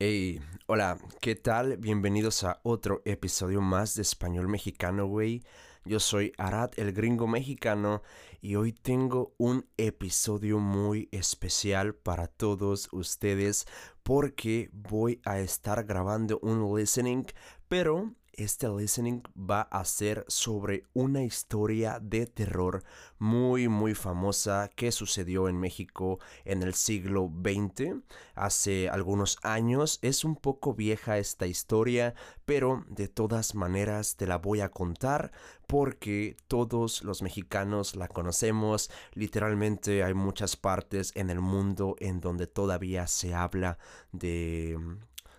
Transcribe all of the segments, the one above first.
Hey, hola, ¿qué tal? Bienvenidos a otro episodio más de Español Mexicano, güey. Yo soy Arad, el gringo mexicano, y hoy tengo un episodio muy especial para todos ustedes porque voy a estar grabando un listening, pero este listening va a ser sobre una historia de terror muy muy famosa que sucedió en México en el siglo XX, hace algunos años. Es un poco vieja esta historia, pero de todas maneras te la voy a contar porque todos los mexicanos la conocemos. Literalmente hay muchas partes en el mundo en donde todavía se habla de,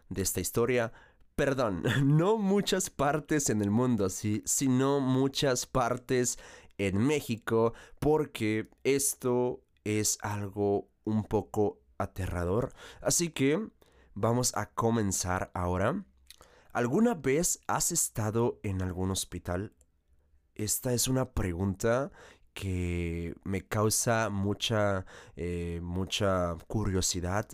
de esta historia perdón, no muchas partes en el mundo, sí, sino muchas partes en México, porque esto es algo un poco aterrador. Así que vamos a comenzar ahora. ¿Alguna vez has estado en algún hospital? Esta es una pregunta que me causa mucha, eh, mucha curiosidad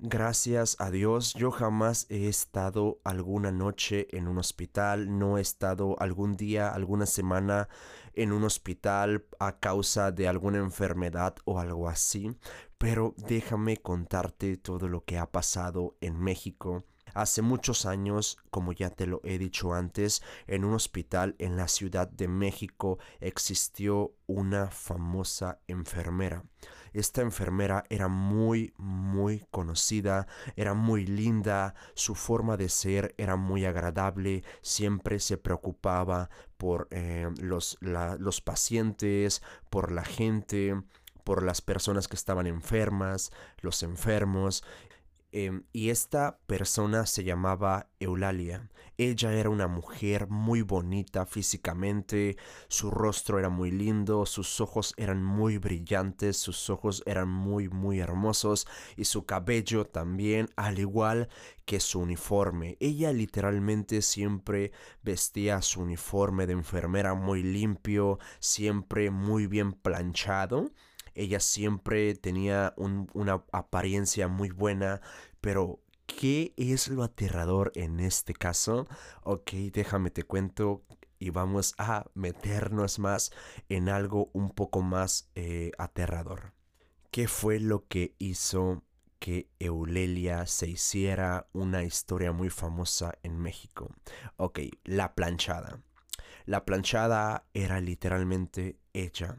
Gracias a Dios, yo jamás he estado alguna noche en un hospital, no he estado algún día, alguna semana en un hospital a causa de alguna enfermedad o algo así, pero déjame contarte todo lo que ha pasado en México Hace muchos años, como ya te lo he dicho antes, en un hospital en la Ciudad de México existió una famosa enfermera. Esta enfermera era muy, muy conocida, era muy linda, su forma de ser era muy agradable, siempre se preocupaba por eh, los, los pacientes, por la gente, por las personas que estaban enfermas, los enfermos. Em, y esta persona se llamaba Eulalia. Ella era una mujer muy bonita físicamente, su rostro era muy lindo, sus ojos eran muy brillantes, sus ojos eran muy muy hermosos y su cabello también, al igual que su uniforme. Ella literalmente siempre vestía su uniforme de enfermera muy limpio, siempre muy bien planchado ella siempre tenía una apariencia muy buena, pero ¿qué es lo aterrador en este caso? Ok, déjame te cuento y vamos a meternos más en algo un poco más eh, aterrador. ¿Qué fue lo que hizo que Eulelia se hiciera una historia muy famosa en México? Ok, la planchada. La planchada era literalmente ella.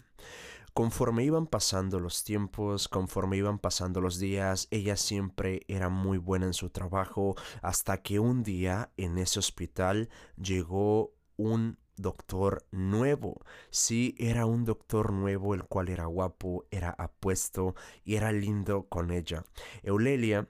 Conforme iban pasando los tiempos, conforme iban pasando los días, ella siempre era muy buena en su trabajo hasta que un día en ese hospital llegó un doctor nuevo. Sí, era un doctor nuevo, el cual era guapo, era apuesto y era lindo con ella. Eulelia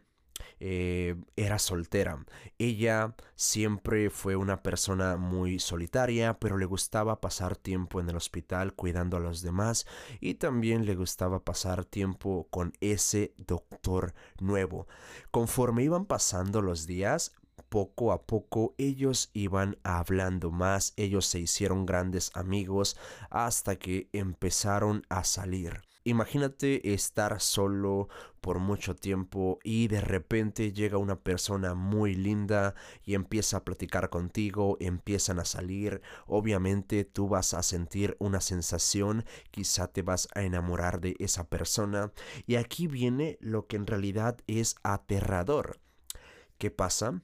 eh, era soltera. Ella siempre fue una persona muy solitaria, pero le gustaba pasar tiempo en el hospital cuidando a los demás y también le gustaba pasar tiempo con ese doctor nuevo. Conforme iban pasando los días, poco a poco ellos iban hablando más, ellos se hicieron grandes amigos hasta que empezaron a salir. Imagínate estar solo por mucho tiempo y de repente llega una persona muy linda y empieza a platicar contigo, empiezan a salir, obviamente tú vas a sentir una sensación, quizá te vas a enamorar de esa persona y aquí viene lo que en realidad es aterrador. ¿Qué pasa?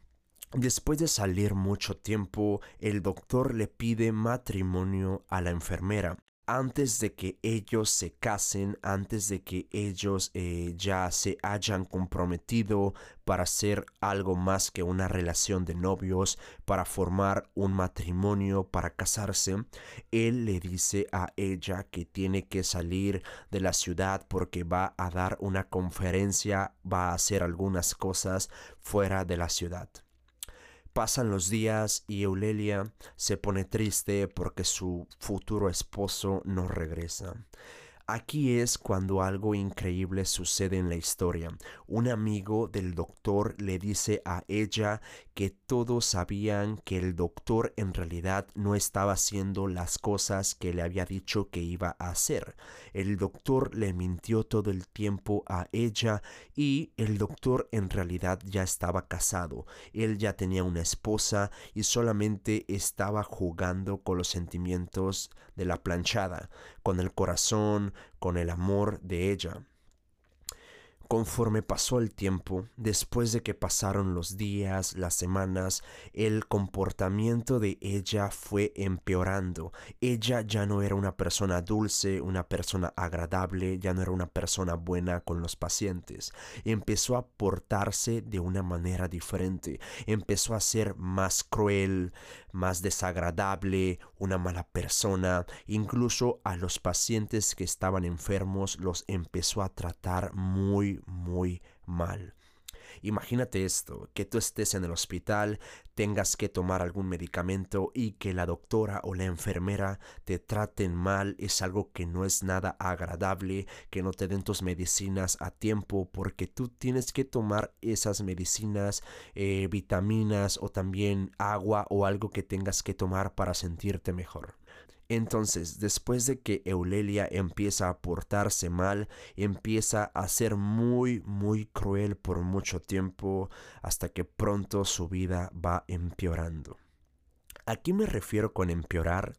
Después de salir mucho tiempo, el doctor le pide matrimonio a la enfermera. Antes de que ellos se casen, antes de que ellos eh, ya se hayan comprometido para hacer algo más que una relación de novios, para formar un matrimonio, para casarse, él le dice a ella que tiene que salir de la ciudad porque va a dar una conferencia, va a hacer algunas cosas fuera de la ciudad. Pasan los días y Eulelia se pone triste porque su futuro esposo no regresa. Aquí es cuando algo increíble sucede en la historia. Un amigo del doctor le dice a ella que todos sabían que el doctor en realidad no estaba haciendo las cosas que le había dicho que iba a hacer. El doctor le mintió todo el tiempo a ella y el doctor en realidad ya estaba casado. Él ya tenía una esposa y solamente estaba jugando con los sentimientos de la planchada, con el corazón, con el amor de ella. Conforme pasó el tiempo, después de que pasaron los días, las semanas, el comportamiento de ella fue empeorando. Ella ya no era una persona dulce, una persona agradable, ya no era una persona buena con los pacientes. Empezó a portarse de una manera diferente. Empezó a ser más cruel, más desagradable, una mala persona. Incluso a los pacientes que estaban enfermos los empezó a tratar muy muy, mal. Imagínate esto, que tú estés en el hospital, tengas que tomar algún medicamento y que la doctora o la enfermera te traten mal es algo que no es nada agradable, que no te den tus medicinas a tiempo porque tú tienes que tomar esas medicinas, eh, vitaminas o también agua o algo que tengas que tomar para sentirte mejor. Entonces, después de que Eulelia empieza a portarse mal, empieza a ser muy, muy cruel por mucho tiempo, hasta que pronto su vida va empeorando. ¿A qué me refiero con empeorar?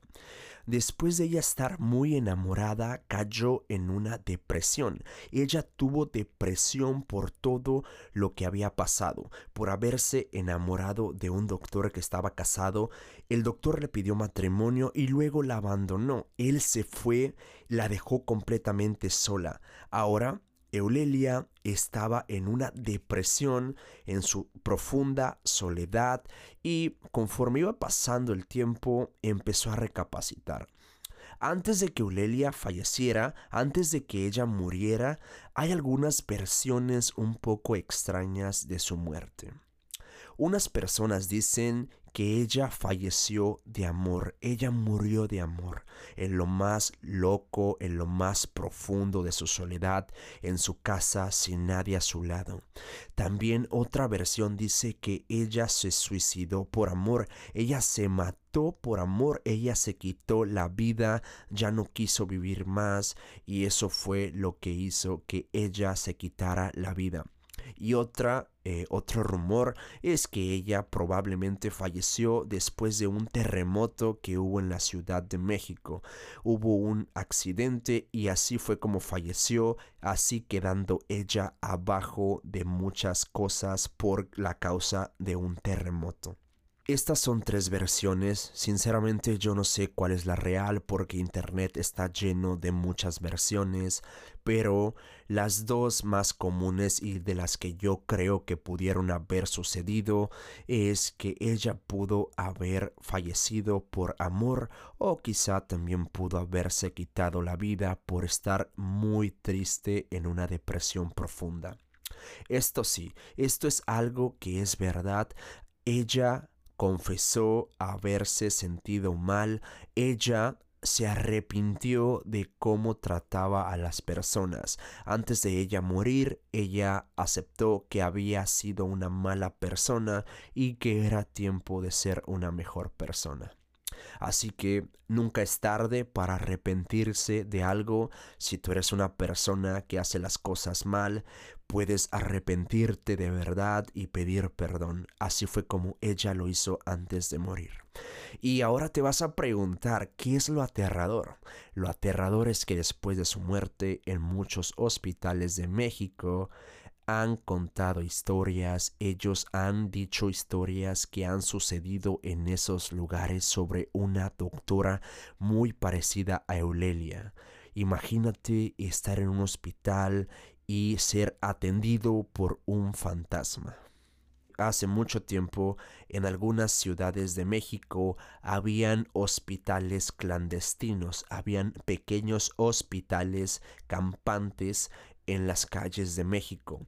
Después de ella estar muy enamorada, cayó en una depresión. Ella tuvo depresión por todo lo que había pasado, por haberse enamorado de un doctor que estaba casado. El doctor le pidió matrimonio y luego la abandonó. Él se fue, la dejó completamente sola. Ahora Eulelia estaba en una depresión, en su profunda soledad y conforme iba pasando el tiempo empezó a recapacitar. Antes de que Eulelia falleciera, antes de que ella muriera, hay algunas versiones un poco extrañas de su muerte. Unas personas dicen que ella falleció de amor, ella murió de amor, en lo más loco, en lo más profundo de su soledad, en su casa sin nadie a su lado. También otra versión dice que ella se suicidó por amor, ella se mató por amor, ella se quitó la vida, ya no quiso vivir más y eso fue lo que hizo que ella se quitara la vida. Y otra, eh, otro rumor es que ella probablemente falleció después de un terremoto que hubo en la Ciudad de México. Hubo un accidente y así fue como falleció, así quedando ella abajo de muchas cosas por la causa de un terremoto. Estas son tres versiones, sinceramente yo no sé cuál es la real porque internet está lleno de muchas versiones, pero las dos más comunes y de las que yo creo que pudieron haber sucedido es que ella pudo haber fallecido por amor o quizá también pudo haberse quitado la vida por estar muy triste en una depresión profunda. Esto sí, esto es algo que es verdad. Ella confesó haberse sentido mal, ella se arrepintió de cómo trataba a las personas. Antes de ella morir, ella aceptó que había sido una mala persona y que era tiempo de ser una mejor persona. Así que nunca es tarde para arrepentirse de algo. Si tú eres una persona que hace las cosas mal, puedes arrepentirte de verdad y pedir perdón. Así fue como ella lo hizo antes de morir. Y ahora te vas a preguntar, ¿qué es lo aterrador? Lo aterrador es que después de su muerte en muchos hospitales de México, han contado historias, ellos han dicho historias que han sucedido en esos lugares sobre una doctora muy parecida a Eulelia. Imagínate estar en un hospital y ser atendido por un fantasma. Hace mucho tiempo en algunas ciudades de México habían hospitales clandestinos, habían pequeños hospitales campantes en las calles de México.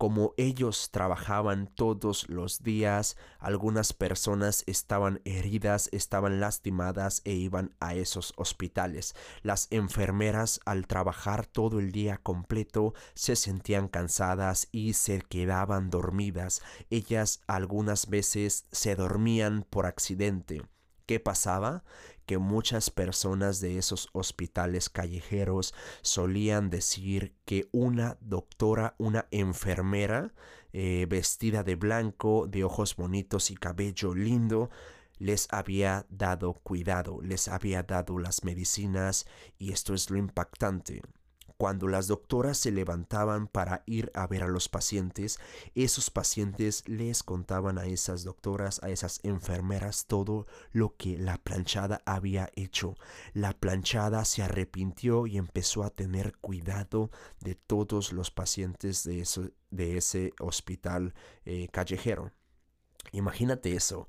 como ellos trabajaban todos los días, algunas personas estaban heridas, estaban lastimadas e iban a esos hospitales. Las enfermeras al trabajar todo el día completo se sentían cansadas y se quedaban dormidas. Ellas algunas veces se dormían por accidente. ¿Qué pasaba? Que muchas personas de esos hospitales callejeros solían decir que una doctora, una enfermera, eh, vestida de blanco, de ojos bonitos y cabello lindo, les había dado cuidado, les había dado las medicinas y esto es lo impactante. Cuando las doctoras se levantaban para ir a ver a los pacientes, esos pacientes les contaban a esas doctoras, a esas enfermeras todo lo que la planchada había hecho. La planchada se arrepintió y empezó a tener cuidado de todos los pacientes de, ese hospital eh, callejero. Imagínate eso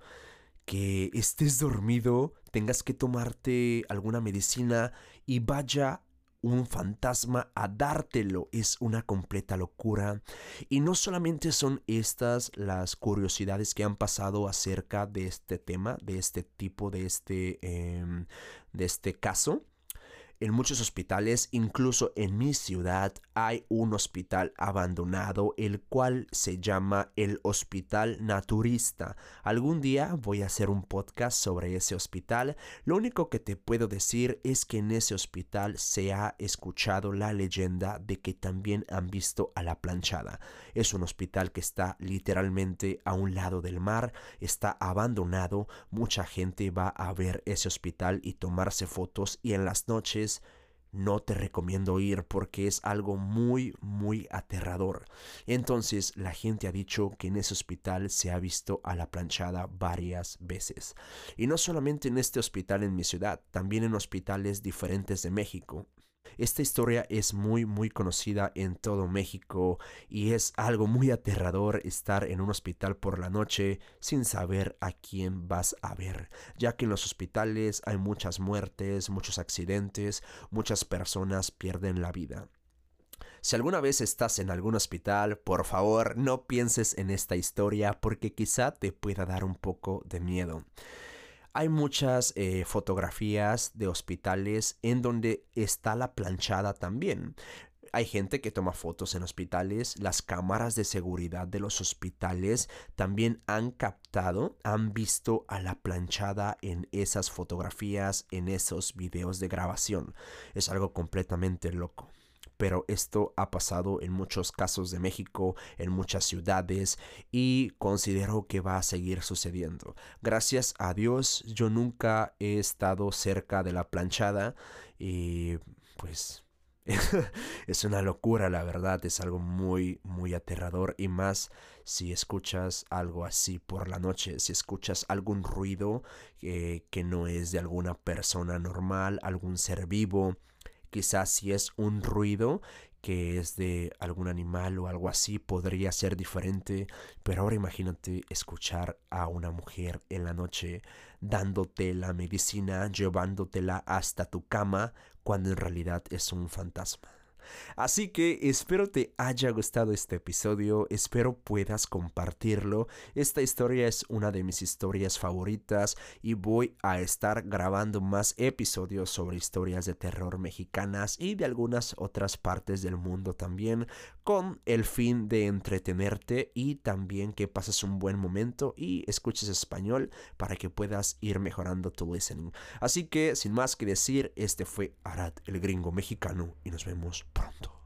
que estés dormido, tengas que tomarte alguna medicina y vaya un fantasma a dártelo es una completa locura. Y no solamente son estas las curiosidades que han pasado acerca de este tema, de este tipo, de este, em, de este caso, en muchos hospitales, incluso en mi ciudad, hay un hospital abandonado, el cual se llama el Hospital Naturista. Algún día voy a hacer un podcast sobre ese hospital. Lo único que te puedo decir es que en ese hospital se ha escuchado la leyenda de que también han visto a la planchada. Es un hospital que está literalmente a un lado del mar, está abandonado, mucha gente va a ver ese hospital y tomarse fotos y en las noches no te recomiendo ir porque es algo muy, muy aterrador. Entonces la gente ha dicho que en ese hospital se ha visto a la planchada varias veces. Y no solamente en este hospital en mi ciudad, también en hospitales diferentes de México. Esta historia es muy muy conocida en todo México y es algo muy aterrador estar en un hospital por la noche sin saber a quién vas a ver, ya que en los hospitales hay muchas muertes, muchos accidentes, muchas personas pierden la vida. Si alguna vez estás en algún hospital, por favor no pienses en esta historia porque quizá te pueda dar un poco de miedo. Hay muchas eh, fotografías de hospitales en donde está la planchada también. Hay gente que toma fotos en hospitales, las cámaras de seguridad de los hospitales también han captado, han visto a la planchada en esas fotografías, en esos videos de grabación. Es algo completamente loco pero esto ha pasado en muchos casos de México, en muchas ciudades y considero que va a seguir sucediendo. Gracias a Dios yo nunca he estado cerca de la planchada y pues es una locura, la verdad, es algo muy, muy aterrador y más si escuchas algo así por la noche, si escuchas algún ruido eh, que no es de alguna persona normal, algún ser vivo, Quizás si es un ruido que es de algún animal o algo así, podría ser diferente. Pero ahora imagínate escuchar a una mujer en la noche dándote la medicina, llevándotela hasta tu cama, cuando en realidad es un fantasma. Así que espero te haya gustado este episodio, espero puedas compartirlo. Esta historia es una de mis historias favoritas y voy a estar grabando más episodios sobre historias de terror mexicanas y de algunas otras partes del mundo también con el fin de entretenerte y también que pases un buen momento y escuches español para que puedas ir mejorando tu listening. Así que sin más que decir, este fue Arad el gringo mexicano y nos vemos pronto.